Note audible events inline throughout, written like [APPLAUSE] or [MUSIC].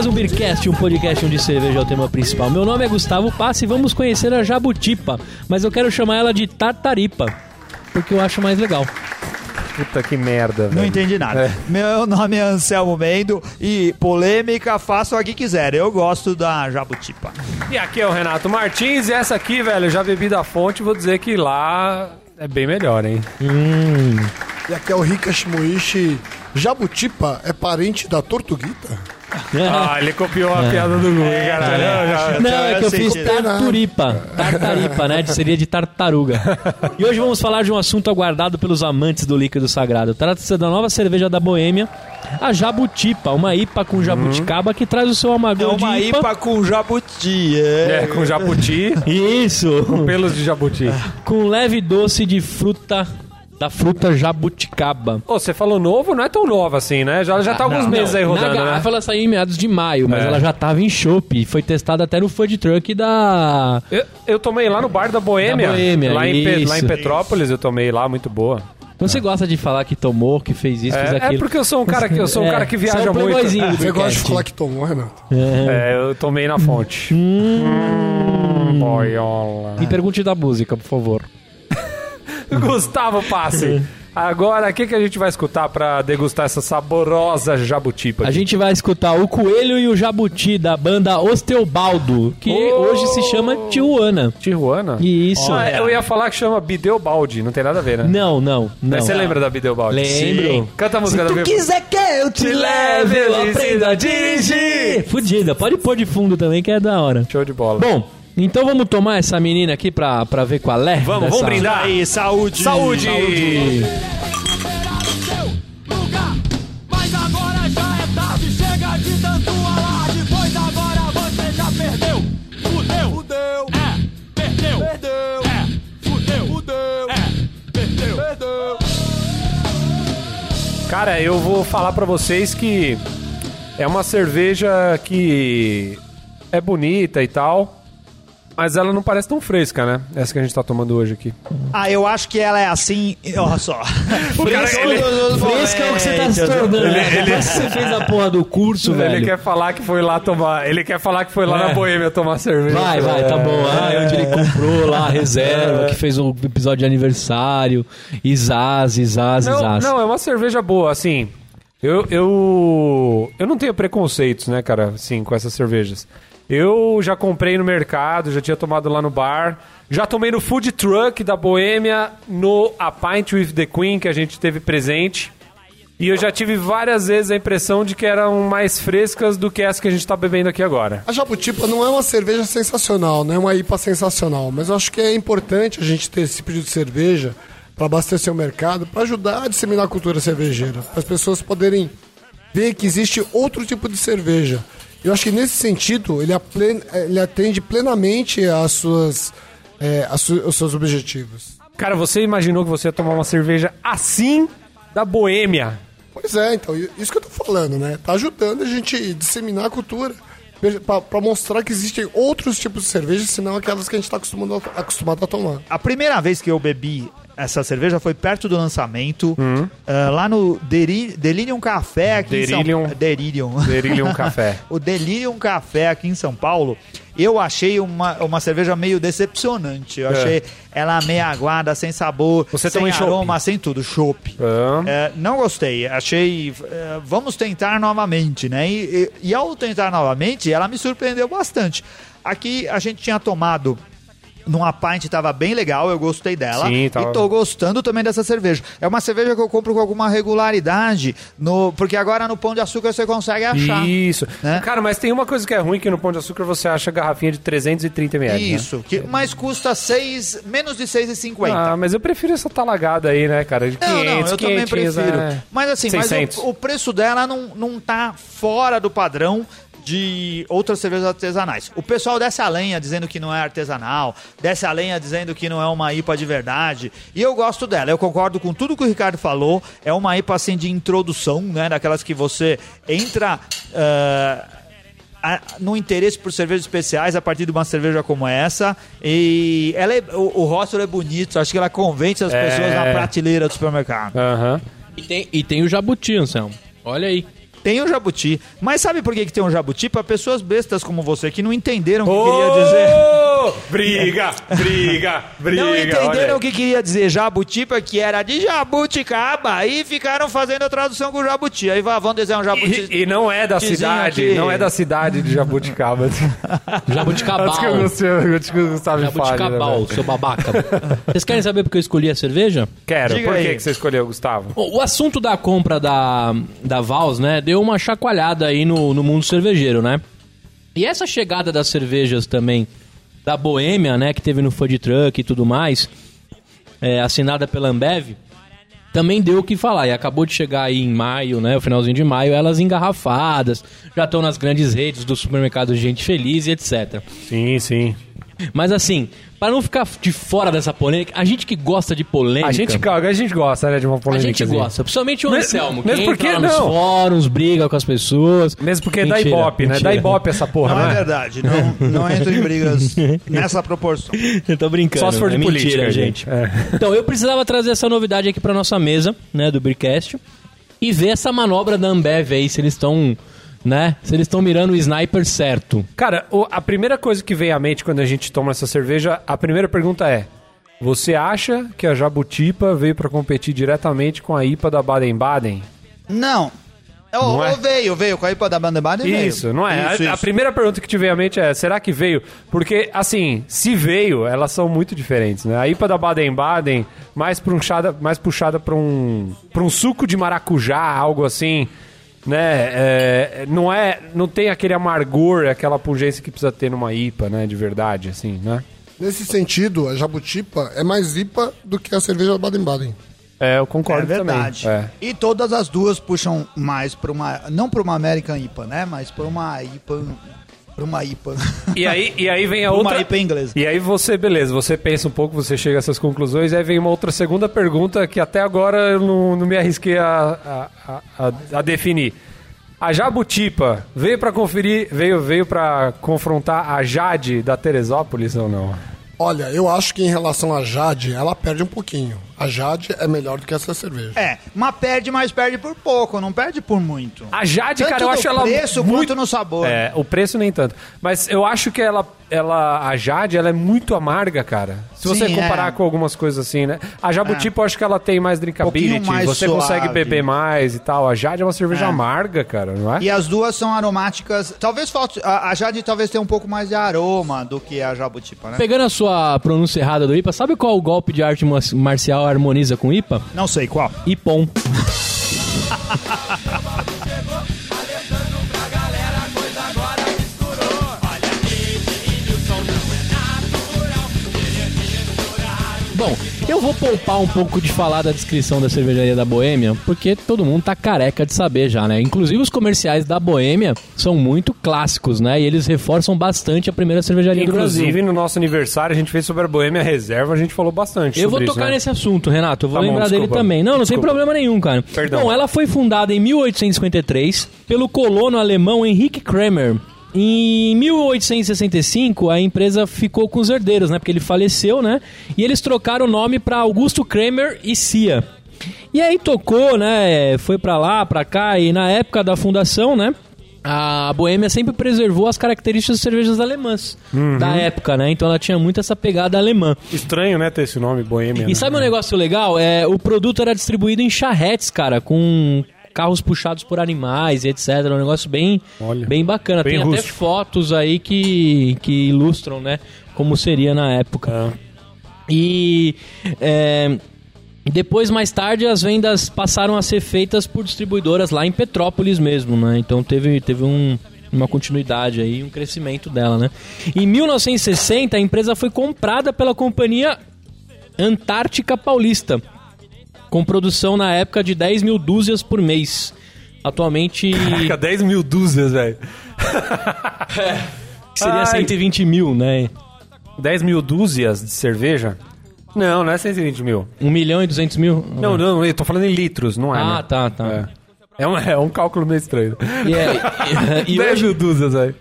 Mais um Beercast, um podcast onde cerveja é o tema principal. Meu nome é Gustavo Passi e vamos conhecer a Jabutipa, mas eu quero chamar ela de Tartaripa, porque eu acho mais legal. Puta que merda, Não velho. entendi nada. É. Meu nome é Anselmo Mendo e polêmica façam a que quiser. Eu gosto da Jabutipa. E aqui é o Renato Martins e essa aqui, velho, eu já bebi da fonte vou dizer que lá é bem melhor, hein? E aqui é o Rika Shimoishi. Jabutipa é parente da Tortuguita? [LAUGHS] Ah, ele copiou a piada do Google, caralho. Eu já- Não, é que eu fiz tarturipa. Tartaripa, né? Seria de tartaruga. E hoje vamos falar de um assunto aguardado pelos amantes do líquido sagrado. Trata-se da nova cerveja da Boêmia, a Jabutipa, uma IPA com jabuticaba que traz o seu É amargor de uma IPA. IPA com jabuti. É. É, com jabuti, Isso! pelos de jabuti. Com leve doce de fruta, da fruta jabuticaba. Ô, você falou novo, não é tão novo assim, né? Já, já tá alguns meses aí Na rodando, garrafa né? ela saiu em meados de maio, mas É. ela já tava em chopp. Foi testada até no food truck da... Eu, eu tomei lá no bar da Boêmia. Da Boêmia, lá, em Pe- isso. lá em Petrópolis eu tomei lá, muito boa. Você gosta de falar que tomou, que fez isso, fez É, aquilo. é porque eu sou um cara que, eu sou um É, cara que é viaja um muito. Você gosta de falar que tomou, Renato? É, eu tomei na fonte. Hum, boiola. Me pergunte da música, por favor. [LAUGHS] Gustavo Passe. Agora, o que, que a gente vai escutar pra degustar essa saborosa jabutipa? A gente vai escutar o Coelho e o Jabuti da banda Osteobaldo, que Oh! hoje se chama Tijuana. Tijuana? Isso. Ah, eu ia falar que chama Bideobaldi, não tem nada a ver, né? Não, não, não. Mas você lembra da Bideobaldi? Lembro. Sim. Canta a música da Bideobaldi. quiser que eu te leve, eu aprendo a dirigir. Fudida, pode pôr de fundo também que é da hora. Show de bola. Bom, então vamos tomar essa menina aqui pra, pra ver qual é? Vamos, dessa- vamos brindar. Aí, saúde. Saúde! já é. Cara, eu vou falar pra vocês que é uma cerveja que é bonita e tal, mas ela não parece tão fresca, né? Essa que a gente tá tomando hoje aqui. Ah, eu acho que ela é assim. Olha só. [LAUGHS] Fresca, fresca é o que você tá se tornando. né? Depois que você fez a porra do curso, velho. Ele quer falar que foi lá tomar. Ele quer falar que foi lá É. na Boêmia tomar cerveja. Vai, vai, tá bom. Ah, onde ele comprou lá a reserva, que fez o episódio de aniversário. Isaz, Isaz, Não, Isaz. não, é uma cerveja boa, assim. Eu, eu, eu não tenho preconceitos, né, cara, assim, com essas cervejas. Eu já comprei no mercado, já tinha tomado lá no bar. Já tomei no food truck da Boêmia, no A Pint with the Queen, que a gente teve presente. E eu já tive várias vezes a impressão de que eram mais frescas do que essa que a gente tá bebendo aqui agora. A Jabutipa não é uma cerveja sensacional, não é uma IPA sensacional, mas eu acho que é importante a gente ter esse tipo de cerveja para abastecer o mercado, para ajudar a disseminar a cultura cervejeira, para as pessoas poderem ver que existe outro tipo de cerveja. Eu acho que nesse sentido ele, aplen- ele atende plenamente às suas, é, às su- aos seus objetivos. Cara, você imaginou que você ia tomar uma cerveja assim da Boêmia? Pois é, então, isso que eu tô falando, né? Tá ajudando a gente a disseminar a cultura. para mostrar que existem outros tipos de cerveja, senão aquelas que a gente tá acostumado a, acostumado a tomar. A primeira vez que eu bebi essa cerveja foi perto do lançamento, ah, lá no Deri- Delirium Café aqui Delirium. em São Delirium. Delirium Café. [LAUGHS] o Delirium Café aqui em São Paulo, eu achei uma, uma cerveja meio decepcionante. Eu É. achei ela meio aguada, sem sabor, Você sem aroma, sem tudo, chopp. Ah. É, não gostei, achei. é, vamos tentar novamente, né? E, e, e ao tentar novamente, ela me surpreendeu bastante. Aqui a gente tinha tomado numa pint, tava bem legal, eu gostei dela. Sim, tava- E tô gostando também dessa cerveja. É uma cerveja que eu compro com alguma regularidade, no, porque agora no Pão de Açúcar você consegue achar. Isso. né? Cara, mas tem uma coisa que é ruim que no Pão de Açúcar você acha garrafinha de 330 ml. né? Isso, que, mas custa seis, menos de 6,50. Ah, mas eu prefiro essa talagada aí, né, cara? De 500, Não, não, eu também 500, prefiro. é. Mas assim, mas 600. o, o preço dela não, não tá fora do padrão de outras cervejas artesanais. O pessoal desce a lenha dizendo que não é artesanal, desce a lenha dizendo que não é uma IPA de verdade. E eu gosto dela, eu concordo com tudo que o Ricardo falou. É uma IPA assim de introdução, né? Daquelas que você entra. ah, a- no interesse por cervejas especiais a partir de uma cerveja como essa. E ela é- o, o rótulo é bonito, acho que ela convence as É. pessoas na prateleira do supermercado. Aham. E tem, e tem o jabuti, Anselmo. Olha aí. Tem o jabuti. Mas sabe por que, que tem um jabuti? Para pessoas bestas como você que não entenderam o que queria dizer. Briga, briga, [LAUGHS] briga. Não entenderam o que queria dizer jabutipa, que era de jabuticaba, e ficaram fazendo a tradução com jabuti. Aí vá, vão desenhar um jabuti. E, e não é da cidade, aqui. não é da cidade de Jabuticaba. [LAUGHS] Jabuticabal. Antes que eu Gustavo, antes que o Gustavo fale, né, Jabuticabal, velho? seu babaca. Vocês querem saber por que eu escolhi a cerveja? Quero. Diga Por que, aí. que você escolheu, Gustavo? O o assunto da compra da, da Vals, né, deu uma chacoalhada aí no, no mundo cervejeiro, né? E essa chegada das cervejas também da Boêmia, né, que teve no Food Truck e tudo mais, é, assinada pela Ambev, também deu o que falar. E acabou de chegar aí em maio, né, o finalzinho de maio, elas engarrafadas, já estão nas grandes redes dos supermercados Gente Feliz e etc. Sim, sim. Mas assim, para não ficar de fora dessa polêmica, a gente que gosta de polêmica... A gente, a gente gosta, né, de uma A polêmica. gente gosta, principalmente o Anselmo, mesmo que porque entra lá nos não. fóruns, briga com as pessoas. Mesmo porque é da Mentira, Ibope, né? mentira. Da Ibope essa porra, Não não é verdade, não, não entro em brigas [LAUGHS] nessa proporção. Eu tô brincando. Só se for de é política, mentira, gente. gente. É. Então, eu precisava trazer essa novidade aqui pra nossa mesa, né, do Bricast, e ver essa manobra da Ambev aí, se eles estão, né, se eles estão mirando o sniper certo. Cara, o- a primeira coisa que vem à mente quando a gente toma essa cerveja, a primeira pergunta é: você acha que a Jabutipa veio pra competir diretamente com a IPA da Baden-Baden? Não. Ou, Não é? ou veio, veio com a IPA da Banda Baden veio. Isso, não é? Isso, a, a isso. primeira pergunta que te veio à mente é: será que veio? Porque, assim, se veio, elas são muito diferentes, né? A IPA da Baden-Baden, mais, puxada, mais puxada pra um, pra um suco de maracujá, algo assim. Né, é, não é, não tem aquele amargor, aquela pungência que precisa ter numa IPA, né, de verdade, assim, né? Nesse sentido, a Jabutipa é mais IPA do que a cerveja Baden-Baden. É, eu concordo É verdade. também. É. E todas as duas puxam mais para uma. Não para uma American IPA, né? Mas para uma IPA. Para uma IPA. E aí, e aí vem a Pra uma outra. IPA inglesa. E aí você, beleza, você pensa um pouco, você chega a essas conclusões, aí vem uma outra segunda pergunta que até agora eu não, não me arrisquei a, a, a- a- a definir. A Jabutipa veio pra conferir, veio, veio para confrontar a Jade da Teresópolis ou não? Olha, eu acho que em relação à Jade, ela perde um pouquinho. A Jade é melhor do que essa cerveja. É, mas perde, mas perde por pouco, não perde por muito. A Jade, Tanto cara, eu acho ela preço muito quanto no sabor. É, o preço nem tanto. Mas eu acho que ela, ela a Jade, ela é muito amarga, cara. Se você Sim, comparar é. com algumas coisas assim, né? A Jabutipa, eu acho que ela tem mais drinkability, mais você suave. consegue beber mais e tal. A Jade é uma cerveja É. amarga, cara, não é? E as duas são aromáticas. Talvez falte. A, a Jade talvez tenha um pouco mais de aroma do que a Jabutipa, né? Pegando a sua pronúncia errada do IPA, sabe qual golpe de arte mar- marcial harmoniza com IPA? Não sei qual. Ipom. [LAUGHS] Bom, eu vou poupar um pouco de falar da descrição da cervejaria da Boêmia, porque todo mundo tá careca de saber já, né? Inclusive os comerciais da Boêmia são muito clássicos, né? E eles reforçam bastante a primeira cervejaria do Brasil. Inclusive, no nosso aniversário, a gente fez sobre a Boêmia Reserva, a gente falou bastante Eu vou isso, tocar né? nesse assunto, Renato. Eu vou Tá bom, lembrar dele desculpa. também. Não, não tem Desculpa. problema nenhum, cara. Perdão. Bom, ela foi fundada em 1853 pelo colono alemão Henrique Kramer. Em 1865, a empresa ficou com os herdeiros, né? Porque ele faleceu, né? E eles trocaram o nome para Augusto Kramer e Cia. E aí tocou, né? Foi pra lá, pra cá, e na época da fundação, né? A Boêmia sempre preservou as características das cervejas alemãs Uhum. da época, né? Então ela tinha muito essa pegada alemã. Estranho, né, ter esse nome, Boêmia. né? E sabe um negócio legal? É, o produto era distribuído em charretes, cara, com carros puxados por animais e etc. Um negócio bem, Olha, bem bacana. bem Tem até rústico. fotos aí que, que ilustram, né, como seria na época. Ah. E é, depois, mais tarde, as vendas passaram a ser feitas por distribuidoras lá em Petrópolis mesmo, né? Então teve, teve um, uma continuidade aí, um crescimento dela, né? Em 1960, a empresa foi comprada pela companhia Antártica Paulista, com produção na época de 10 mil dúzias por mês. Atualmente Fica 10 mil dúzias, velho. [LAUGHS] seria Ai. 120 mil, né? 10 mil dúzias de cerveja? Não, não é 120 mil. 1 milhão e 200 mil? Não, não, eu tô falando em litros, não é, Ah, né? tá, tá. É. É um, é um cálculo meio estranho. E, é- [LAUGHS] e- e 10 hoje, mil dúzias, velho.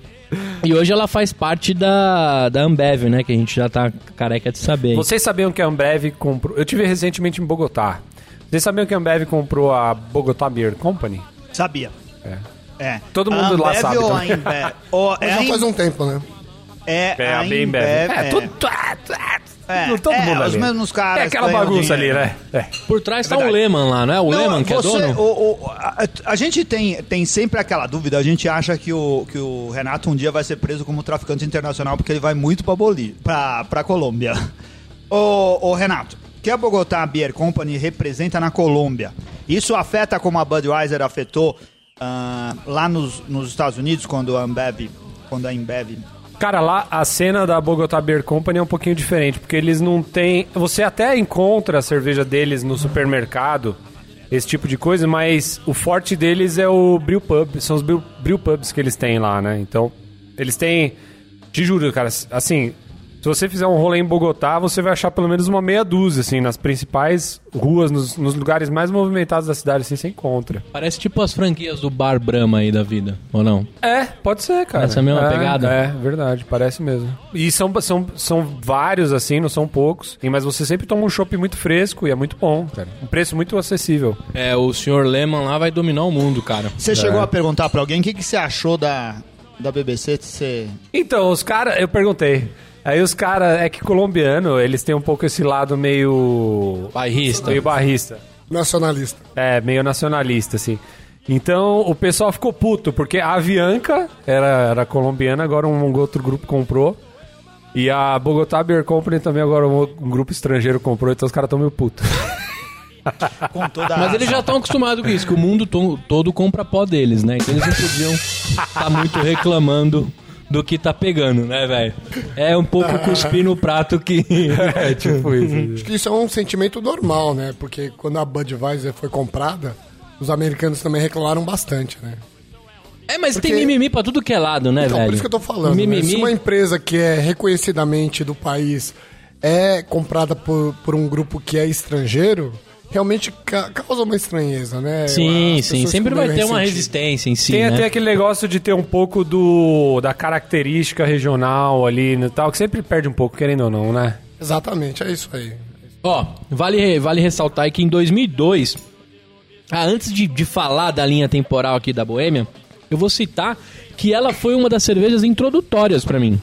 e hoje ela faz parte da, da Ambev, né? Que a gente já tá careca de saber. Vocês sabiam que a Ambev comprou... Eu tive recentemente em Bogotá. Vocês sabiam que a Ambev comprou a Bogotá Beer Company? Sabia. É. Todo mundo a lá Ambev sabe Ou a também. Ambev? [LAUGHS] Ou é já a faz um tempo, né? É, É, a a bem Ambev. É, tudo. [LAUGHS] É, todo é, mundo os ali. mesmos caras É aquela bagunça ali, né? É. Por trás tá o. Lehman lá, não é? O Não, Lehman que é você- dono? o- o- a, a gente tem, tem sempre aquela dúvida. A gente acha que o, que o Renato um dia vai ser preso como traficante internacional porque ele vai muito pra, Boli, pra, pra Colômbia. [LAUGHS] Ô, ô, Renato, que a Bogotá Beer Company representa na Colômbia, isso afeta como a Budweiser afetou ah, lá nos, nos Estados Unidos quando a Ambev, quando a Cara, lá a cena da Bogotá Beer Company é um pouquinho diferente, porque eles não têm. Você até encontra a cerveja deles no supermercado, esse tipo de coisa, mas o forte deles é o brew pub, são os brew, brew pubs que eles têm lá, né? Então, eles têm. Te juro, cara, assim. Se você fizer um rolê em Bogotá, você vai achar pelo menos uma meia dúzia, assim, nas principais ruas, nos, nos lugares mais movimentados da cidade, assim, você encontra. Parece tipo as franquias do Bar Brahma aí da vida, ou não? É, pode ser, cara. Essa mesma é, pegada? É, verdade, parece mesmo. E são, são, são vários, assim, não são poucos. E- Mas você sempre toma um chopp muito fresco e é muito bom, cara. Um preço muito acessível. É, o senhor Lehman lá vai dominar o mundo, cara. Você chegou a perguntar pra alguém o que, que você achou da, da BBC? Você... Então, os caras, eu perguntei. Aí os caras, é que colombiano, eles têm um pouco esse lado meio. Bairrista. meio barrista. Nacionalista. É, meio nacionalista, assim. Então o pessoal ficou puto, porque a Avianca era, era colombiana, agora um outro grupo comprou. E a Bogotá Beer Company também agora um, um grupo estrangeiro comprou, então os caras estão meio putos. [LAUGHS] Com toda Mas eles já estão acostumados com isso, que o mundo to- todo compra pó deles, né? Então eles não podiam estar muito reclamando do que tá pegando, né, velho? É um pouco [LAUGHS] cuspir no prato que. [LAUGHS] é, [LAUGHS] tipo isso. Acho que isso é um sentimento normal, né? Porque quando a Budweiser foi comprada, os americanos também reclamaram bastante, né? É, mas Porque- tem mimimi pra tudo que é lado, né, Então, velho? por isso que eu tô falando. né? Mimimi. Se uma empresa que é reconhecidamente do país é comprada por, por um grupo que é estrangeiro, realmente ca- causa uma estranheza, né? Sim, As sim. Sempre vai ter uma resistência em si. Tem né? até aquele negócio de ter um pouco do da característica regional ali e tal, que sempre perde um pouco, querendo ou não, né? Exatamente, é isso aí. Ó, vale, vale ressaltar aí que em 2002, ah, antes de, de falar da linha temporal aqui da Boêmia, eu vou citar que ela foi uma das cervejas introdutórias pra mim.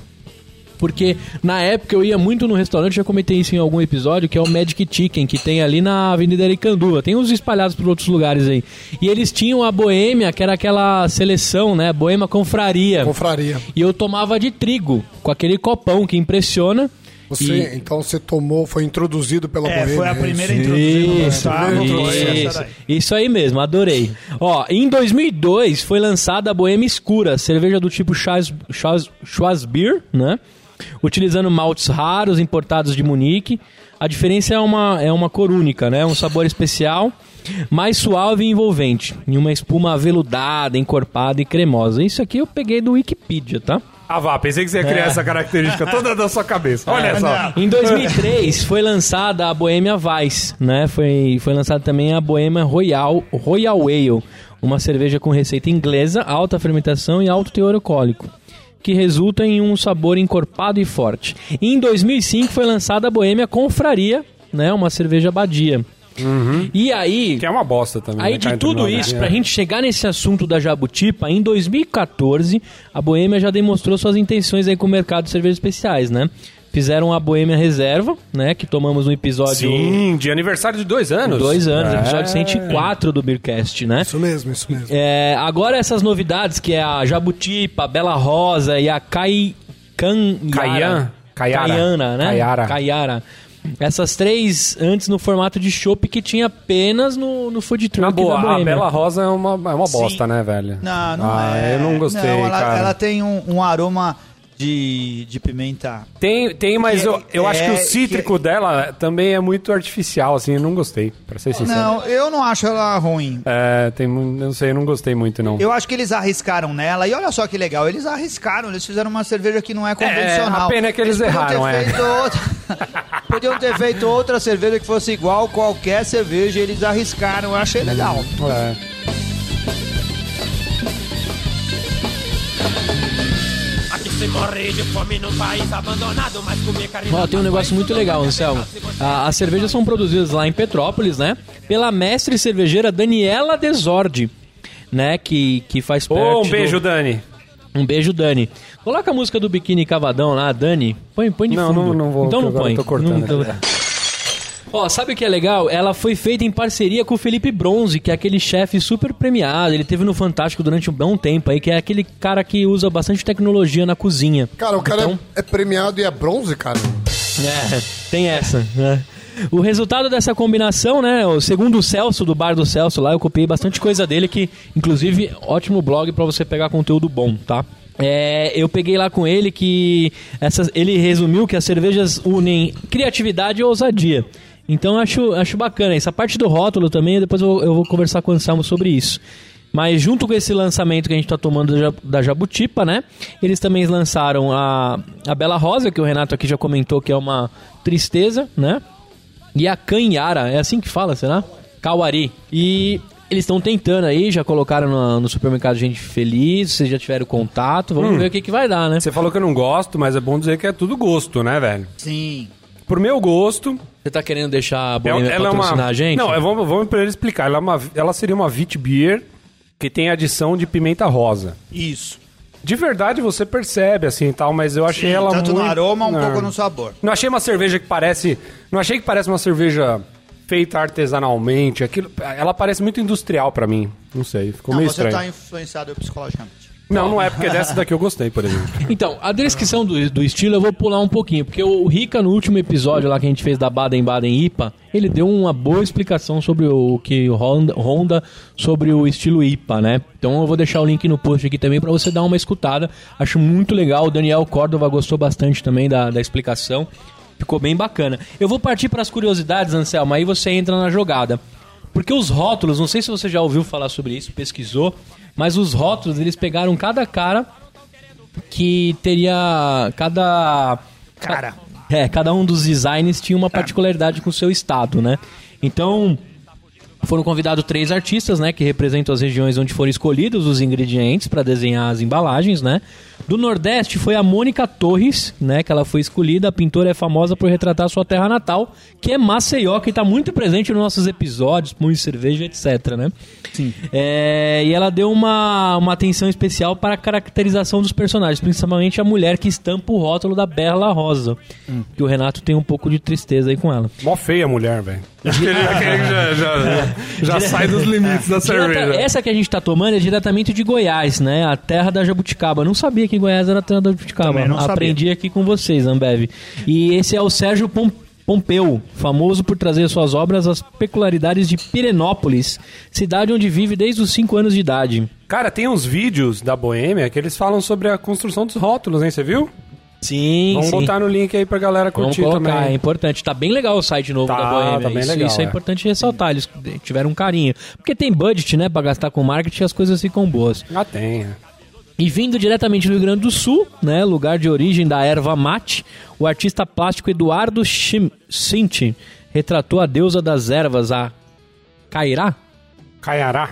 Porque na época eu ia muito no restaurante, já comentei isso em algum episódio, que é o Magic Chicken, que tem ali na Avenida Aricanduva. Tem uns espalhados por outros lugares aí. E eles tinham a Boêmia, que era aquela seleção, né? Boêmia Confraria. Confraria. E eu tomava de trigo, com aquele copão que impressiona. Você, então você tomou, foi introduzido pela É, Boêmia, foi a é isso? primeira introduzida no Isso, mercado, foi essa isso, daí. isso aí mesmo, adorei. Ó, em 2002 foi lançada a Boêmia Escura, cerveja do tipo Schwarz, Schwarz, Schwarzbier, né? Utilizando maltes raros importados de Munique. A diferença é uma, é uma cor única, né? Um sabor especial, mais suave e envolvente. Em uma espuma aveludada, encorpada e cremosa. Isso aqui eu peguei do Wikipedia, tá? Ah, vá, pensei que você ia criar essa característica toda da sua cabeça. Olha só. Em 2003 foi lançada a Bohemia Weiss, né? Foi, foi lançada também a Bohemia Royal, Royal Ale, uma cerveja com receita inglesa, alta fermentação e alto teor alcoólico, que resulta em um sabor encorpado e forte. Em 2005 foi lançada a Bohemia Confraria, né? Uma cerveja badia. E aí, Que é uma bosta também. Aí né, de tudo isso, né? pra gente chegar nesse assunto da Jabutipa, em 2014, a Boêmia já demonstrou suas intenções aí com o mercado de cervejas especiais, né? Fizeram a Boêmia Reserva, né? Que tomamos no episódio... Sim, de aniversário de dois anos. Dois anos, É. episódio 104 do Beercast, né? Isso mesmo, isso mesmo. É, agora essas novidades, que é a Jabutipa, a Bela Rosa e a Kai... Can... Caian? Caiara. Caiana, né? Caiara. Caiara. Essas três antes no formato de chopp que tinha apenas no, no food truck Na boa, da a. Bela Rosa é uma, é uma bosta, né, velho? Não, não ah, é. Eu não gostei, Não, ela, cara. ela tem um, um aroma de, de pimenta. Tem, tem, mas Que eu, eu acho que é- o cítrico dela também é muito artificial, assim, eu não gostei, pra ser sincero. Não, eu não acho ela ruim. É, tem, não sei, eu não gostei muito, não. Eu acho que eles arriscaram nela. E olha só que legal, eles arriscaram. Eles fizeram uma cerveja que não é convencional. a pena é que eles podiam erraram, ter é. feito outra... [LAUGHS] podiam ter feito outra cerveja que fosse igual qualquer cerveja. Eles arriscaram. Eu achei legal. É. De fome num país abandonado, mas comer carne. Ó, tem um negócio muito legal, Anselmo. As cervejas são produzidas lá em Petrópolis, né? Pela mestre cervejeira Daniela Desordi. né, que, que faz parte Ô, um do- beijo, Dani. Um beijo, Dani. Coloca a música do Biquíni Cavadão lá, Dani. Põe, põe de Não, fundo. não- não vou, Então não põe. eu tô cortando. Não tô- Ó, sabe o que é legal? Ela foi feita em parceria com o Felipe Bronze, que é aquele chefe super premiado. Ele teve no Fantástico durante um bom tempo aí, que é aquele cara que usa bastante tecnologia na cozinha. Cara, o cara Então- é, premiado e é bronze, cara. É, tem essa, né? O resultado dessa combinação, né? o- Segundo o Celso, do bar do Celso lá, eu copiei bastante coisa dele, que, inclusive, ótimo blog pra você pegar conteúdo bom, tá? É, eu peguei lá com ele que ele resumiu que as cervejas unem criatividade e ousadia. Então acho, acho bacana. Essa parte do rótulo também, depois eu, eu vou conversar com o Anselmo sobre isso. Mas junto com esse lançamento que a gente está tomando da Ja- da Jabutipa, né? Eles também lançaram a, a Bela Rosa, que o Renato aqui já comentou que é uma tristeza, né? E a Canhara, é assim que fala, será? Kawari. E eles estão tentando aí, já colocaram no, no supermercado Gente Feliz, vocês já tiveram contato, vamos ver o que, que vai dar, né? Você falou que eu não gosto, mas é bom dizer que é tudo gosto, né, velho? Sim. Por meu gosto, Você tá querendo deixar a é- Boêmia ela é patrocinar uma. a gente? Não, vamos pra ele explicar. Ela, é uma, ela seria uma Wheat Beer que tem adição de pimenta rosa. Isso. De verdade você percebe assim e tal, mas eu achei ela Tanto muito... no aroma, um Não. pouco no sabor. Não achei uma cerveja que parece. Não achei que parece uma cerveja feita artesanalmente. Aquilo, ela parece muito industrial pra mim. Não sei, ficou Não, meio você estranho. tá influenciado psicologicamente. Não, não é porque dessa daqui eu gostei, por exemplo. Então, a descrição do, do estilo eu vou pular um pouquinho, porque o Rica, no último episódio lá que a gente fez da Baden-Baden IPA, ele deu uma boa explicação sobre o que o Honda, sobre o estilo IPA, né? Então eu vou deixar o link no post aqui também pra você dar uma escutada. Acho muito legal. O Daniel Córdova gostou bastante também da, da explicação. Ficou bem bacana. Eu vou partir para as curiosidades, Anselmo, aí você entra na jogada. Porque os rótulos, não sei se você já ouviu falar sobre isso, pesquisou, mas os rótulos, eles pegaram cada cara que teria cada Cara. é, cada um dos designs tinha uma particularidade com o seu estado, né? Então, foram convidados três artistas, né, que representam as regiões onde foram escolhidos os ingredientes para desenhar as embalagens, né? Do Nordeste foi a Mônica Torres, né, que ela foi escolhida. A pintora é famosa por retratar sua terra natal, que é Maceió, que está muito presente nos nossos episódios, Punho de Cerveja, etc, né? Sim. e ela deu uma, uma atenção especial para a caracterização dos personagens, principalmente a mulher que estampa o rótulo da Bela Rosa, que o Renato tem um pouco de tristeza aí com ela. Mó feia a mulher, velho. Aquele que [LAUGHS] já, já, já [LAUGHS] sai dos limites da [LAUGHS] Direta- cerveja. essa que a gente tá tomando é diretamente de Goiás, né? A terra da jabuticaba. Eu não sabia que Goiás era a terra da jabuticaba. Não sabia. Aprendi aqui com vocês, Ambev. E esse é o Sérgio Pom- Pompeu, famoso por trazer suas obras às peculiaridades de Pirenópolis, cidade onde vive desde os 5 anos de idade. Cara, tem uns vídeos da Boêmia que eles falam sobre a construção dos rótulos, hein? Você viu? Sim, Vamos sim. botar no link aí pra galera Vamos curtir colocar, é também. importante. Tá bem legal o site novo Tá, da Boêmia. tá bem isso, legal, isso é, é. importante ressaltar. Eles tiveram um carinho. Porque tem budget, né, pra gastar com marketing as coisas ficam boas. Ah, tem. é. E vindo diretamente do Rio Grande do Sul, né, lugar de origem da erva mate, o artista plástico Eduardo Chim- Cinti retratou a deusa das ervas, a Cairá? Caiará.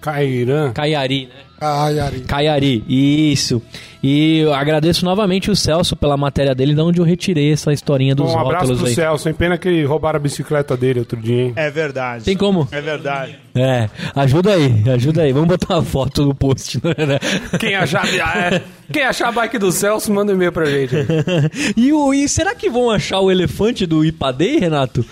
Cairã. Caiari, né? Ai, Ari. Caiari, isso. E eu agradeço novamente o Celso pela matéria dele, de onde eu retirei essa historinha dos Um abraço rótulos pro aí. Celso. Sem pena que roubaram a bicicleta dele outro dia, hein? É verdade. Tem como? É verdade. É, ajuda aí, ajuda aí. Vamos botar uma foto no post, né? Quem achar, é. Quem achar a bike do Celso, manda um e-mail pra gente. [LAUGHS] e, o, e será que vão achar o elefante do Ipadei, Renato?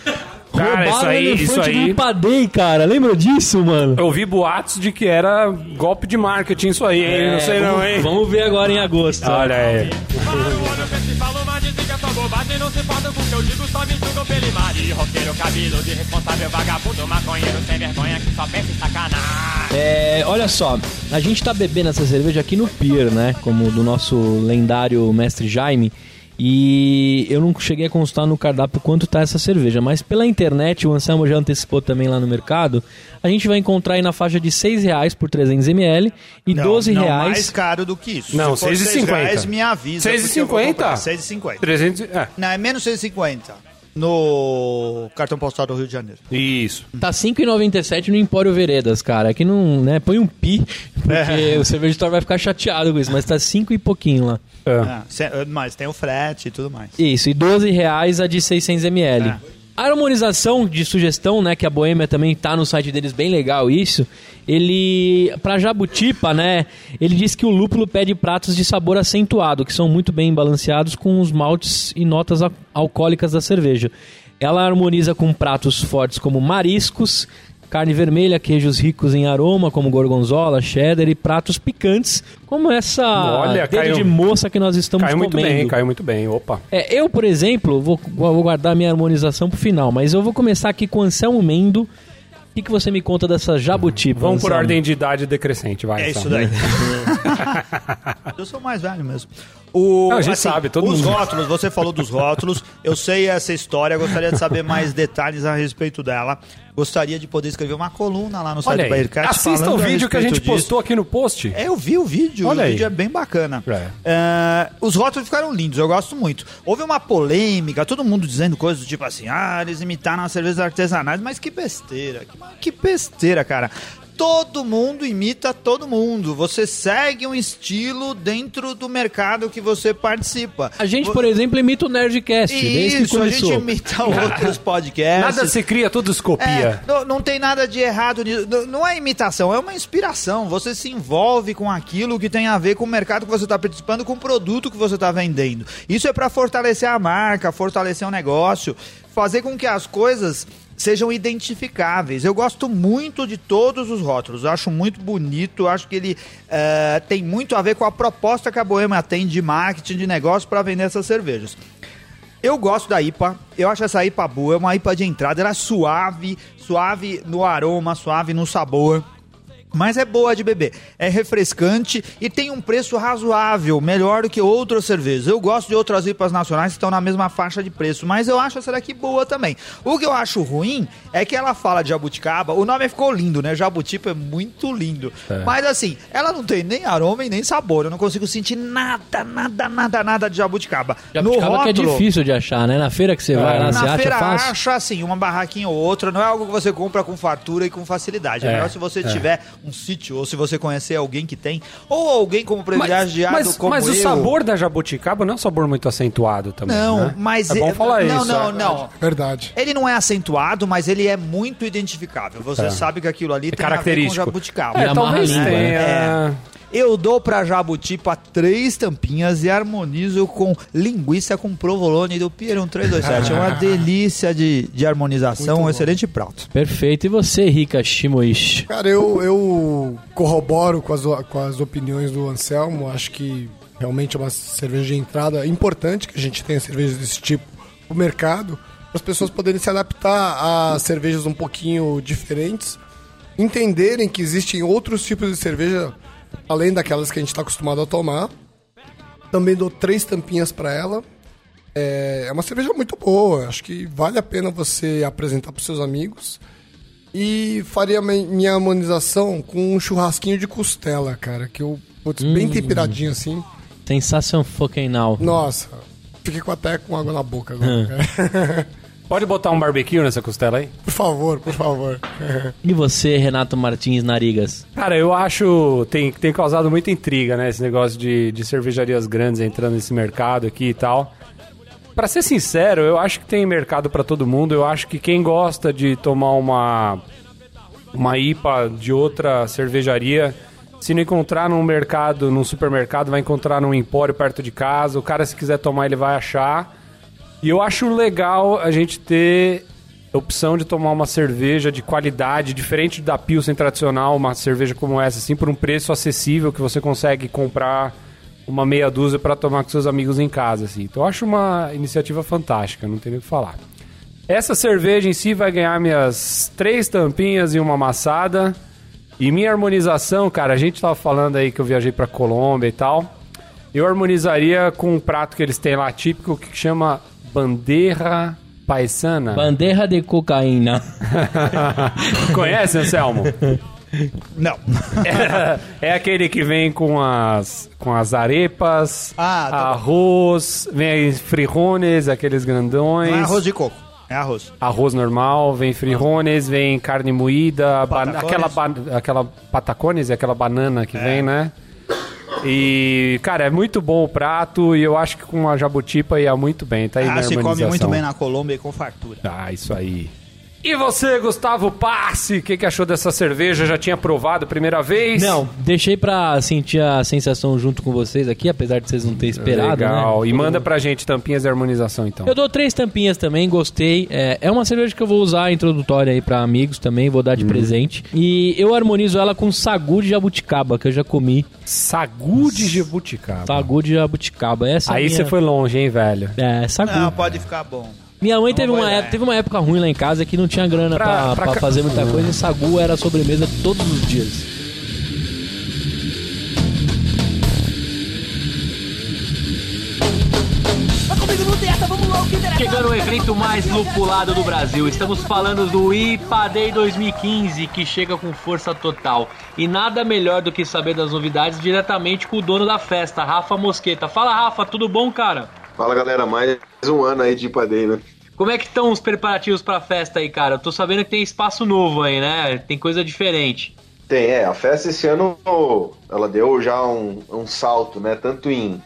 Cara, isso Roubaram aí- o elefante isso aí- do Ipadei, cara. Lembra disso, mano? Eu vi boatos de que era golpe de marketing isso aí, hein? não sei É, não, vamos, hein? Vamos ver agora em agosto. Olha aí. Para o ano festival, mas dizem que é só bobagem Não se importam com o que eu digo, só me julgam pelo imagem Roqueiro, cabeludo, irresponsável, vagabundo Maconheiro, sem vergonha, que só pensa em sacanagem É, olha só, a gente tá bebendo essa cerveja aqui no Pier, né? Como do nosso lendário mestre Jaime. E eu não cheguei a constar no cardápio quanto tá essa cerveja, mas pela internet, o Anselmo já antecipou também lá no mercado, a gente vai encontrar aí na faixa de 6 reais por 300ml e Não, 12 não reais. mais caro do que isso. Não, Se for 6,50. 6 reais, me avisa. 6,50? porque eu vou comprar. 6,50. 300... É, Não, é menos 6,50 no cartão postal do Rio de Janeiro. isso. Tá 5,97 no Empório Veredas, cara. Aqui não, né? Põe um pi, porque o cerveja store vai ficar chateado com isso, mas tá 5 e pouquinho lá. É. Ah, se- mas tem o frete e tudo mais. Isso, e 12 reais a de 600ml. É. A harmonização de sugestão, né, que a Boêmia também tá no site deles, bem legal isso. Ele, pra Jabutipa, né, ele diz que o lúpulo pede pratos de sabor acentuado, que são muito bem balanceados com os maltes e notas al- alcoólicas da cerveja. Ela harmoniza com pratos fortes como mariscos, carne vermelha, queijos ricos em aroma, como gorgonzola, cheddar e pratos picantes, como essa Olha, dedo caiu- de moça que nós estamos Caiu muito comendo. bem, caiu muito bem. Opa. É, eu, por exemplo, vou, vou guardar minha harmonização pro final, mas eu vou começar aqui com o Anselmo Mendo. O que, que você me conta dessa jabutipa? Vamos por ordem de idade decrescente, vai. É Sam. isso daí. [LAUGHS] eu sou mais velho mesmo. O, Não, a gente sabe, todo os mundo. rótulos, você falou dos rótulos. Eu sei essa história, gostaria de saber mais detalhes a respeito dela. Gostaria de poder escrever uma coluna lá no site Olha do assista o vídeo que a gente disso. postou aqui no post. É, eu vi o vídeo, Olha o aí. vídeo é bem bacana. É. É, os rótulos ficaram lindos, eu gosto muito. Houve uma polêmica, todo mundo dizendo coisas do tipo assim, ah, eles imitaram as cervejas artesanais, mas que besteira, que, que besteira, cara. Todo mundo imita todo mundo. Você segue um estilo dentro do mercado que você participa. A gente, por exemplo, imita o Nerdcast, Isso, a gente imita outros [LAUGHS] podcasts. Nada se cria, tudo se copia. É, não, não tem nada de errado nisso. Não- Não é imitação, é uma inspiração. Você se envolve com aquilo que tem a ver com o mercado que você está participando, com o produto que você está vendendo. Isso é para fortalecer a marca, fortalecer o negócio, fazer com que as coisas sejam identificáveis. Eu gosto muito de todos os rótulos, acho muito bonito, acho que ele eh, tem muito a ver com a proposta que a Boêmia tem de marketing, de negócio para vender essas cervejas. Eu gosto da IPA, eu acho essa IPA boa, é uma IPA de entrada, ela é suave, suave no aroma, suave no sabor. Mas é boa de beber, é refrescante e tem um preço razoável, melhor do que outras cervejas. Eu gosto de outras IPAs nacionais que estão na mesma faixa de preço, mas eu acho essa daqui boa também. O que eu acho ruim é que ela fala de jabuticaba, o nome ficou lindo, né? Jabutipa é muito lindo. Mas assim, ela não tem nem aroma e nem sabor, eu não consigo sentir nada, nada, nada, nada de jabuticaba. Jabuticaba que é difícil de achar, né? Na feira que você vai lá, você na acha feira fácil. acha assim, uma barraquinha ou outra, não é algo que você compra com fartura e com facilidade. É, É, melhor se você é. tiver um sítio ou se você conhecer alguém que tem, ou alguém como privilegiado mas, como mas o eu. sabor da jabuticaba não é um sabor muito acentuado também. Não, né? mas é bom falar não, isso. não, é. não. Verdade. Ele não é acentuado, mas ele é muito identificável. Você É. sabe que aquilo ali É tem a ver com característico. jabuticaba. É, amarra talvez língua, tenha. É. Eu dou pra Jabutipa três tampinhas e harmonizo com linguiça com provolone do Piero 327. É uma [LAUGHS] delícia de, de harmonização, um excelente prato. Perfeito. E você, Rika Shimoishi? Cara, eu, eu corroboro com as, com as opiniões do Anselmo. Acho que realmente é uma cerveja de entrada importante que a gente tenha cervejas desse tipo no mercado, para as pessoas poderem se adaptar a cervejas um pouquinho diferentes, entenderem que existem outros tipos de cerveja além daquelas que a gente está acostumado a tomar. Também dou três tampinhas para ela. É é uma cerveja muito boa. Acho que vale a pena você apresentar para seus amigos. E faria mi- minha harmonização com um churrasquinho de costela, cara. Que eu, putz, bem temperadinho assim. Sensação fucking now. Nossa, fiquei com até com água na boca agora. cara. [LAUGHS] Pode botar um barbecue nessa costela aí? por favor, por favor. [LAUGHS] E você, Renato Martins Narigas? Cara, eu acho tem tem causado muita intriga, né? Esse negócio de, de cervejarias grandes entrando nesse mercado aqui e tal. Pra ser sincero, eu acho que tem mercado pra todo mundo. Eu acho que quem gosta de tomar uma uma IPA de outra cervejaria, se não encontrar num mercado, num supermercado, vai encontrar num empório perto de casa. O cara se quiser tomar, ele vai achar. E eu acho legal a gente ter a opção de tomar uma cerveja de qualidade, diferente da Pilsen tradicional, uma cerveja como essa, assim, por um preço acessível que você consegue comprar uma meia dúzia para tomar com seus amigos em casa, assim. Então eu acho uma iniciativa fantástica, não tem nem o que falar. Essa cerveja em si vai ganhar minhas três tampinhas e uma amassada. E minha harmonização, cara, a gente tava falando aí que eu viajei pra Colômbia e tal. Eu harmonizaria com um prato que eles têm lá típico que chama bandeja paisana. Bandeja de cocaína. [LAUGHS] Conhece, Anselmo? Não. É, é aquele que vem com as, com as arepas, Ah, tá bom. arroz, vem aí frijoles, aqueles grandões. Não é arroz de coco, é arroz. Arroz normal, vem frijoles, vem carne moída, ba- Patacones. aquela, ba- aquela patacones, aquela banana que vem, né? E, cara, é muito bom o prato e eu acho que com a jabutipa ia muito bem. Tá aí Ah, na se come muito bem na Colômbia e com fartura. Ah, isso aí. E você, Gustavo Passe, o que, que achou dessa cerveja? Já tinha provado a primeira vez? Não, deixei pra sentir a sensação junto com vocês aqui, apesar de vocês não terem esperado, Legal. né? E manda pra gente tampinhas de harmonização, então. Eu dou três tampinhas também, gostei. É, é uma cerveja que eu vou usar introdutória aí pra amigos também, vou dar de presente. E eu harmonizo ela com sagu de jabuticaba, que eu já comi. Sagu de jabuticaba. Sagu de jabuticaba. Essa é Aí minha- você foi longe, hein, velho? É, sagu. Não, pode ficar bom. Minha mãe teve boa uma, época, teve uma época ruim lá em casa que não tinha grana Pra- pra, pra pra ca- fazer muita coisa e sagu era sobremesa todos os dias. Interessa. Chegando o evento mais lupulado do Brasil, estamos falando do IPA Day 2015, que chega com força total. E nada melhor do que saber das novidades diretamente com o dono da festa, Rafa Mosqueta. Fala, Rafa, tudo bom, cara? Fala galera, mais um ano aí de Ipadei, né? Como é que estão os preparativos pra festa aí, cara? Eu tô sabendo que tem espaço novo aí, né? Tem coisa diferente. Tem, é, a festa esse ano ela deu já um, um salto, né? Tanto em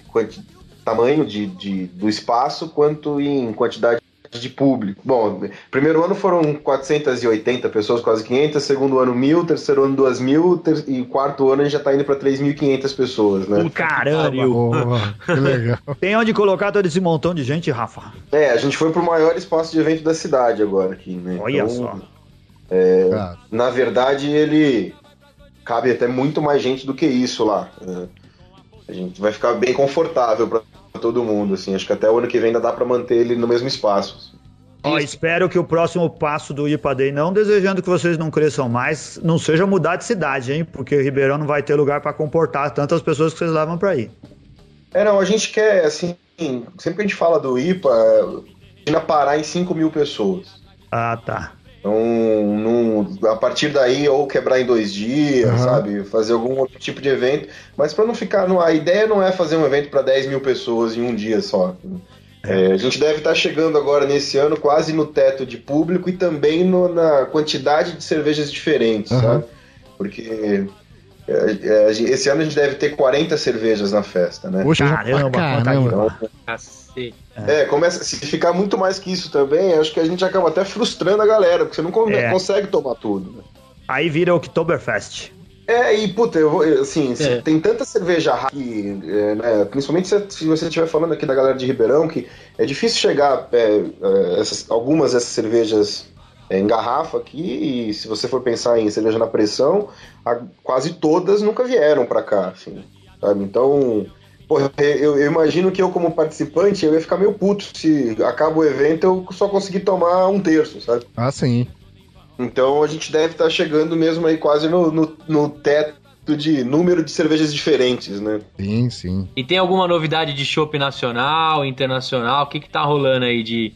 tamanho de, de- do espaço quanto em quantidade de público. Bom, primeiro ano foram 480 pessoas, quase 500, segundo ano 1.000, terceiro ano 2.000 ter- e quarto ano a gente já tá indo para 3.500 pessoas, né? Caramba! Boa, que legal. [LAUGHS] Tem onde colocar todo esse montão de gente, Rafa? É, a gente foi pro maior espaço de evento da cidade agora aqui, né? Olha Então, só. Cara, Na verdade, ele cabe até muito mais gente do que isso lá. É, a gente vai ficar bem confortável para todo mundo, assim. Acho que até o ano que vem ainda dá para manter ele no mesmo espaço. Ó, espero que o próximo passo do IPA Day, não desejando que vocês não cresçam mais, não seja mudar de cidade, hein? Porque o Ribeirão não vai ter lugar pra comportar tantas pessoas que vocês levam pra aí. É, não, a gente quer, assim, sempre que a gente fala do IPA, imagina parar em 5 mil pessoas. Ah, tá. Então, num- a partir daí, ou quebrar em dois dias, Aham. sabe? Fazer algum outro tipo de evento. Mas para não ficar. no- a ideia não é fazer um evento para 10 mil pessoas em um dia só. É, a gente deve estar chegando agora nesse ano quase no teto de público e também no- na quantidade de cervejas diferentes, Aham. sabe? Porque é, é, esse ano a gente deve ter 40 cervejas na festa, né? Poxa, Caramba, quanta caramba. Então, É, começa, se ficar muito mais que isso também, acho que a gente acaba até frustrando a galera, porque você não É. consegue tomar tudo. Né? Aí vira Oktoberfest. É, e puta, eu vou, assim, É. tem tanta cerveja rara que, é, né, principalmente se, se você estiver falando aqui da galera de Ribeirão, que é difícil chegar é, é, essas- algumas dessas cervejas é, em garrafa aqui, e se você for pensar em cerveja na pressão, a- quase todas nunca vieram pra cá, assim, sabe? Então, porra, eu, eu imagino que eu como participante, eu ia ficar meio puto se acaba o evento eu só conseguir tomar um terço, sabe? Ah, sim. Então a gente deve estar chegando mesmo aí quase no, no, no teto de número de cervejas diferentes, né? Sim, sim. E tem alguma novidade de chopp nacional, internacional? O que que tá rolando aí de,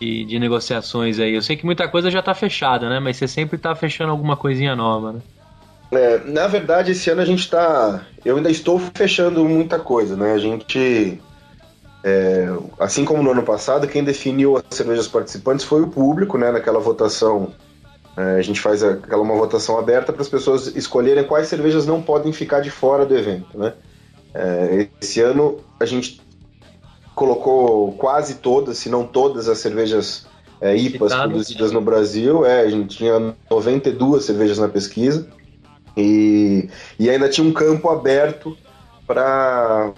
de, de negociações aí? Eu sei que muita coisa já tá fechada, né? Mas você sempre tá fechando alguma coisinha nova, né? É, na verdade, esse ano a gente tá. Eu ainda estou fechando muita coisa, né? A gente. é, assim como no ano passado, quem definiu as cervejas participantes foi o público, né? Naquela votação. é, a gente faz aquela uma votação aberta para as pessoas escolherem quais cervejas não podem ficar de fora do evento, né? É, esse ano a gente colocou quase todas, se não todas, as cervejas é, IPAs Citadas. produzidas no Brasil. É, a gente tinha 92 cervejas na pesquisa. E, e ainda tinha um campo aberto para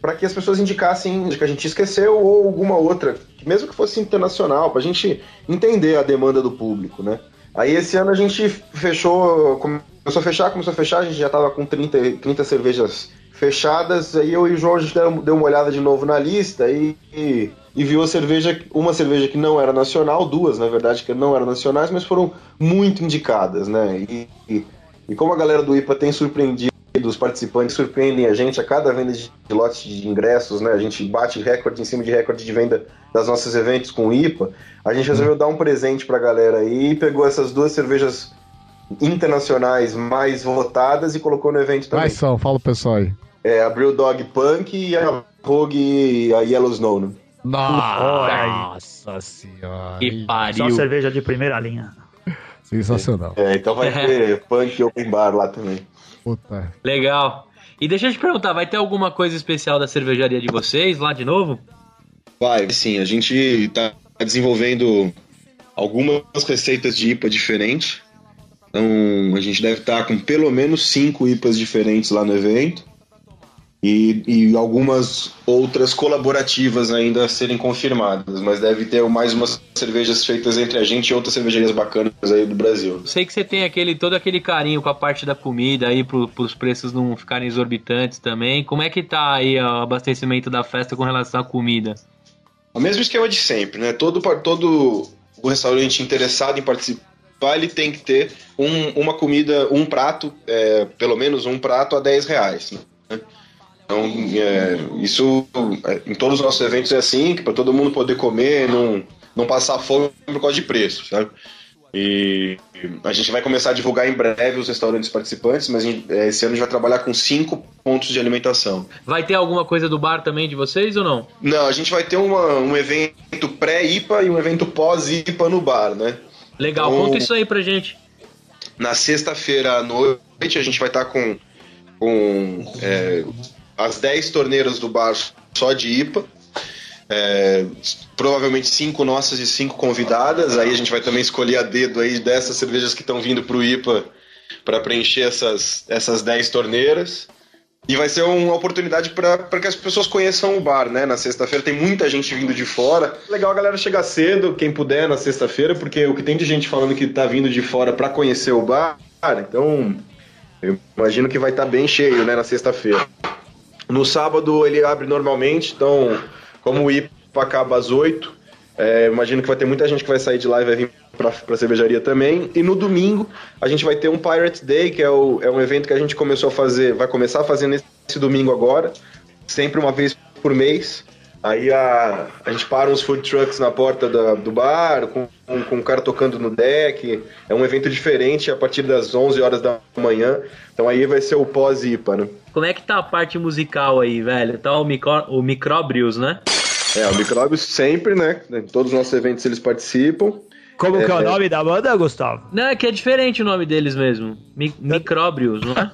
para que as pessoas indicassem que a gente esqueceu ou alguma outra, mesmo que fosse internacional, para a gente entender a demanda do público, né? Aí esse ano a gente fechou, começou a fechar, começou a fechar, a gente já estava com 30, 30 cervejas fechadas, aí eu e o João a gente deu uma olhada de novo na lista e, e, e viu a cerveja, uma cerveja que não era nacional, duas na verdade que não eram nacionais, mas foram muito indicadas, né? E, e, e como a galera do IPA tem surpreendido, os participantes surpreendem a gente a cada venda de lote de ingressos, né? A gente bate recorde em cima de recorde de venda das nossos eventos com o IPA. A gente resolveu dar um presente pra galera aí e pegou essas duas cervejas internacionais mais votadas e colocou no evento também. Quais são? Fala o pessoal aí. É a Brew Dog Punk e a Rogue e a Yellow Snow. Né? Nossa senhora. Que Só pariu. cerveja de primeira linha. Sensacional. É, então vai ter [LAUGHS] Punk Open Bar lá também. Puta. Legal. E deixa eu te perguntar, vai ter alguma coisa especial da cervejaria de vocês lá de novo? Vai, sim. A gente tá desenvolvendo algumas receitas de IPA diferentes. Então, a gente deve estar com pelo menos cinco IPAs diferentes lá no evento. E, e algumas outras colaborativas ainda a serem confirmadas. Mas deve ter mais umas cervejas feitas entre a gente e outras cervejarias bacanas aí do Brasil. Sei que você tem aquele todo aquele carinho com a parte da comida aí pro, pros preços não ficarem exorbitantes também. Como é que tá aí o abastecimento da festa com relação à comida? O mesmo esquema de sempre, né? Todo, todo o restaurante interessado em participar, ele tem que ter um- uma comida, um prato, é, pelo menos um prato a 10 reais. Né? Então, é, isso é, em todos os nossos eventos é assim, para todo mundo poder comer, não, não passar fome por causa de preço, sabe? E a gente vai começar a divulgar em breve os restaurantes participantes, mas é, esse ano a gente vai trabalhar com cinco pontos de alimentação. Vai ter alguma coisa do bar também de vocês ou não? Não, a gente vai ter uma- um evento pré-IPA e um evento pós-IPA no bar, né? Legal, Então- conta isso aí pra gente. Na sexta-feira à noite a gente vai estar com, com é, as 10 torneiras do bar só de IPA. É, provavelmente cinco nossas e cinco convidadas. Aí a gente vai também escolher a dedo aí dessas cervejas que estão vindo pro IPA para preencher essas, essas 10 torneiras. E vai ser uma oportunidade para que as pessoas conheçam o bar, né? Na sexta-feira tem muita gente vindo de fora. Legal a galera chegar cedo, quem puder, na sexta-feira, porque o que tem de gente falando que tá vindo de fora para conhecer o bar, então eu imagino que vai estar bem cheio, né, na sexta-feira. No sábado ele abre normalmente, então, como o IPA acaba às 8, é, imagino que vai ter muita gente que vai sair de lá e vai vir pra, pra cervejaria também. E no domingo a gente vai ter um Pirate Day, que é, o, é um evento que a gente começou a fazer, vai começar a fazer nesse domingo agora, sempre uma vez por mês. Aí a, a gente para uns food trucks na porta da- do bar, com, com, com o cara tocando no deck. É um evento diferente a partir das 11 horas da manhã. Então aí vai ser o pós-IPA, né? Como é que tá a parte musical aí, velho? Tá o, micro, o Microbrios, né? É, o Micróbios sempre, né? Em todos os nossos eventos eles participam. Como que é o É. nome da banda, Gustavo? Não, é que é diferente o nome deles mesmo. Mi- Microbrios, não é?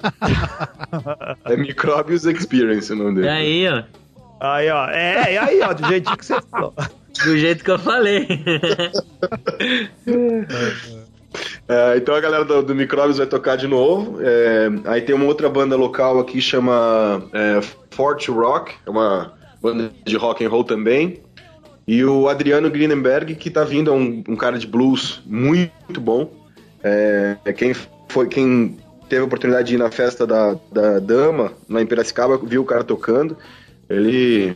[LAUGHS] É Micróbios Experience o nome dele. É aí, ó. Aí, ó. É, é aí, ó, do jeitinho que você falou. Do jeito que eu falei. É, então a galera do, do Micróbios vai tocar de novo. É, aí tem uma outra banda local aqui chama é, Fort Rock, é uma banda de rock and roll também. E o Adriano Greenenberg, que tá vindo, é um, um cara de blues muito bom. É, quem foi quem teve a oportunidade de ir na festa da, da Dama, lá em Piracicaba, viu o cara tocando. Ele.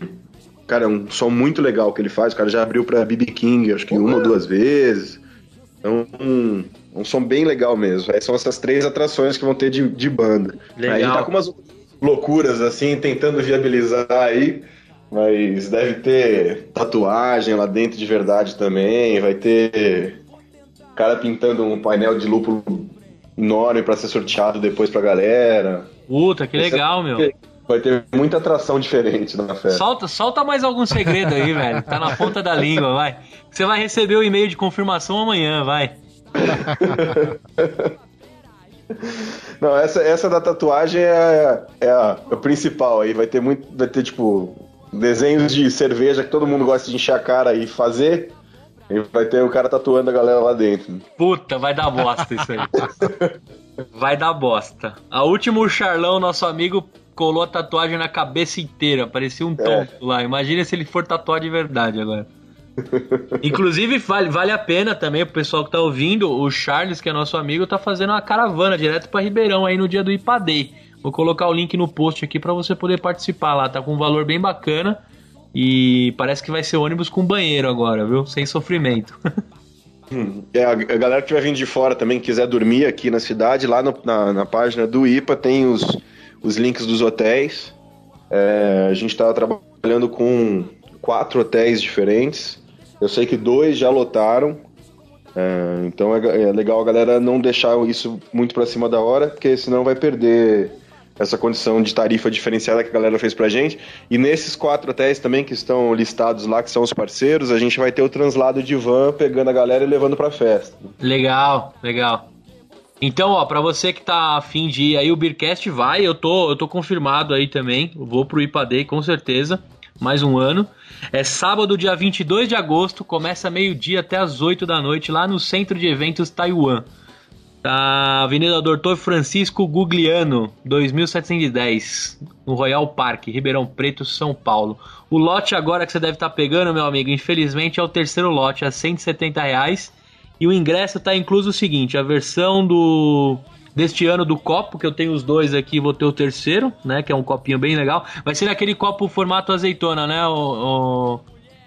Cara, é um som muito legal que ele faz. O cara já abriu pra BB King, acho que uma ou duas vezes. É um, um som bem legal mesmo. Aí são essas três atrações que vão ter de, de banda. Legal. Aí a gente tá com umas loucuras assim, tentando viabilizar aí. Mas deve ter tatuagem lá dentro de verdade também. Vai ter cara pintando um painel de lúpulo enorme pra ser sorteado depois pra galera. Puta, que legal, meu. Vai ter muita atração diferente na festa. Solta, solta mais algum segredo aí, velho. Tá na ponta da língua, vai. Você vai receber o e-mail de confirmação amanhã, vai. [LAUGHS] Não, essa, essa da tatuagem é, é a, é o principal aí. Vai ter muito. Vai ter, tipo, desenhos de cerveja que todo mundo gosta de encher a cara e fazer. E vai ter o cara tatuando a galera lá dentro. Puta, vai dar bosta isso aí. [LAUGHS] Vai dar bosta. A última, o Charlão, nosso amigo, colou a tatuagem na cabeça inteira. Parecia um tonto lá. Imagina se ele for tatuar de verdade agora. [LAUGHS] Inclusive, vale, vale a pena também pro pessoal que tá ouvindo. O Charles, que é nosso amigo, tá fazendo uma caravana direto pra Ribeirão aí no dia do Ipadei. Vou colocar o link no post aqui pra você poder participar lá. Tá com um valor bem bacana. E parece que vai ser ônibus com banheiro agora, viu? Sem sofrimento. [LAUGHS] É, a, galera que estiver vindo de fora também, que quiser dormir aqui na cidade, lá no- na, na página do IPA tem os, os links dos hotéis. É, a gente está trabalhando com quatro hotéis diferentes. Eu sei que dois já lotaram. É, então é, é legal a galera não deixar isso muito para cima da hora, porque senão vai perder essa condição de tarifa diferenciada que a galera fez pra gente. E nesses quatro hotéis também que estão listados lá, que são os parceiros, a gente vai ter o translado de van pegando a galera e levando pra festa. Legal, legal. Então, ó, pra você que tá afim de ir aí, o Beercast vai, eu tô, eu tô confirmado aí também. Vou pro IPA Day, com certeza. Mais um ano. É sábado, dia 22 de agosto, começa meio-dia até as 8 da noite, lá no Centro de Eventos Taiwan. Tá, Avenida Doutor Francisco Gugliano, 2710, no Royal Park, Ribeirão Preto, São Paulo. O lote agora que você deve estar pegando, meu amigo, infelizmente é o terceiro lote, a 170 reais. E o ingresso tá incluso o seguinte: a versão do deste ano do copo, que eu tenho os dois aqui, vou ter o terceiro, né? Que é um copinho bem legal. Vai ser aquele copo formato azeitona, né? O,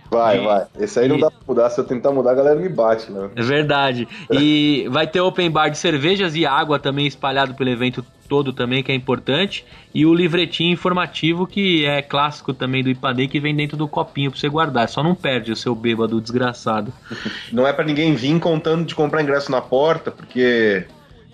Vai, E- vai. Esse aí não e- dá pra mudar. Se eu tentar mudar, a galera me bate, né? É verdade. E [LAUGHS] vai ter open bar de cervejas e água também espalhado pelo evento todo também, que é importante. E o livretinho informativo, que é clássico também do Ipadê, que vem dentro do copinho pra você guardar. Só não perde o seu bêbado desgraçado. [LAUGHS] Não é pra ninguém vir contando de comprar ingresso na porta, porque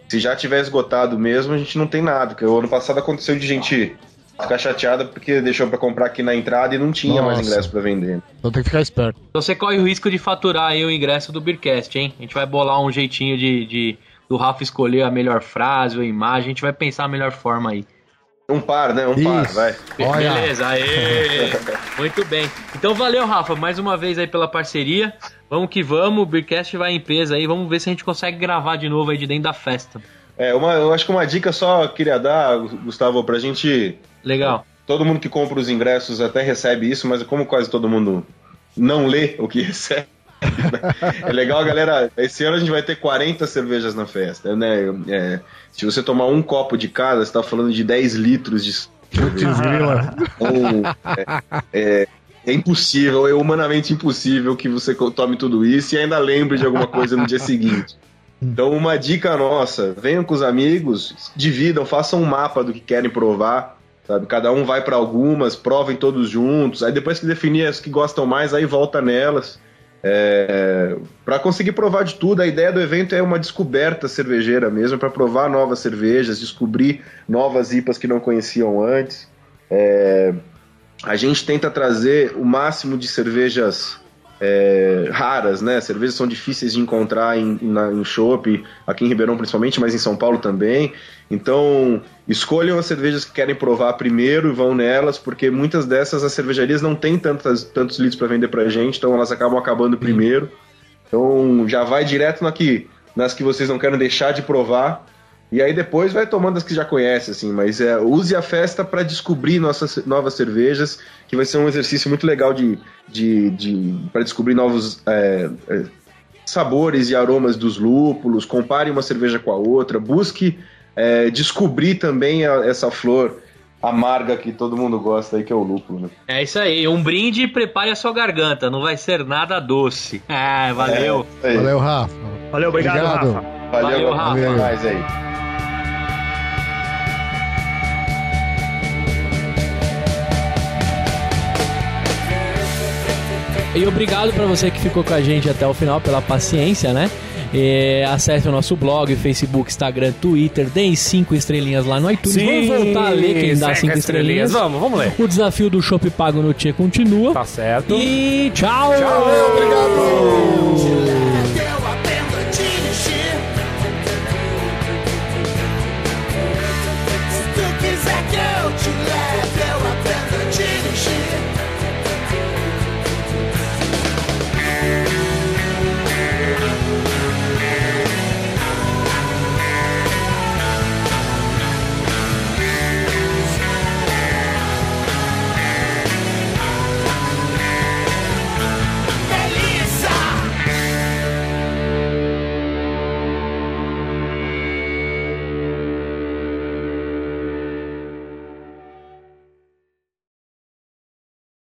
se já tiver esgotado mesmo, a gente não tem nada. Porque o ano passado aconteceu de gente ficar chateada porque deixou pra comprar aqui na entrada e não tinha mais Nossa. ingresso pra vender. Então tem que ficar esperto. Então você corre o risco de faturar aí o ingresso do Beercast, hein? A gente vai bolar um jeitinho de, de- do Rafa escolher a melhor frase ou a imagem. A gente vai pensar a melhor forma aí. Um par, né? Um par, Isso. vai. Olha. Beleza, aê! [LAUGHS] Muito bem. Então valeu, Rafa, mais uma vez aí pela parceria. Vamos que vamos, o Beercast vai em peso aí. Vamos ver se a gente consegue gravar de novo aí de dentro da festa. É, uma, eu acho que uma dica só queria dar, Gustavo, pra gente. Legal. Todo mundo que compra os ingressos até recebe isso, mas como quase todo mundo não lê o que [LAUGHS] recebe. [LAUGHS] É legal, galera. Esse ano a gente vai ter 40 cervejas na festa, né? É, se você tomar um copo de cada, você tá falando de 10 litros de Putz, grila. Então, é, é- é impossível, é humanamente impossível que você tome tudo isso e ainda lembre de alguma coisa no dia seguinte. Então, uma dica nossa: venham com os amigos, dividam, façam um mapa do que querem provar. Sabe? Cada um vai para algumas, provem todos juntos. Aí depois que definir as que gostam mais, aí volta nelas. É, para conseguir provar de tudo, a ideia do evento é uma descoberta cervejeira mesmo, para provar novas cervejas, descobrir novas IPAs que não conheciam antes. É, a gente tenta trazer o máximo de cervejas é, raras, né? Cervejas são difíceis de encontrar em, na, em chopp, aqui em Ribeirão principalmente, mas em São Paulo também. Então, escolham as cervejas que querem provar primeiro e vão nelas, porque muitas dessas as cervejarias não têm tantas, tantos litros para vender pra gente, então elas acabam acabando primeiro. Então, já vai direto na que, nas que vocês não querem deixar de provar. E aí depois vai tomando as que já conhece, assim, mas é, use a festa para descobrir nossas novas cervejas, que vai ser um exercício muito legal de, de, de para descobrir novos é, é, sabores e aromas dos lúpulos, compare uma cerveja com a outra, busque é, descobrir também a- essa flor amarga que todo mundo gosta aí, que é o lúpulo, né? É isso aí. Um brinde e prepare a sua garganta. Não vai ser nada doce. [LAUGHS] Ah, valeu. É. Valeu, Rafa. Valeu, obrigado, Obrigado. Rafa. Valeu, Valeu, Rafa. até mais aí. E obrigado pra você que ficou com a gente até o final, pela paciência, né? É, acesse o nosso blog, Facebook, Instagram, Twitter, deem cinco estrelinhas lá no iTunes. Vamos voltar a ler quem dá cinco estrelinhas. Vamos, vamos ler. O desafio do Chopp Pago no Tchê continua. Tá certo. E tchau! Valeu, obrigado.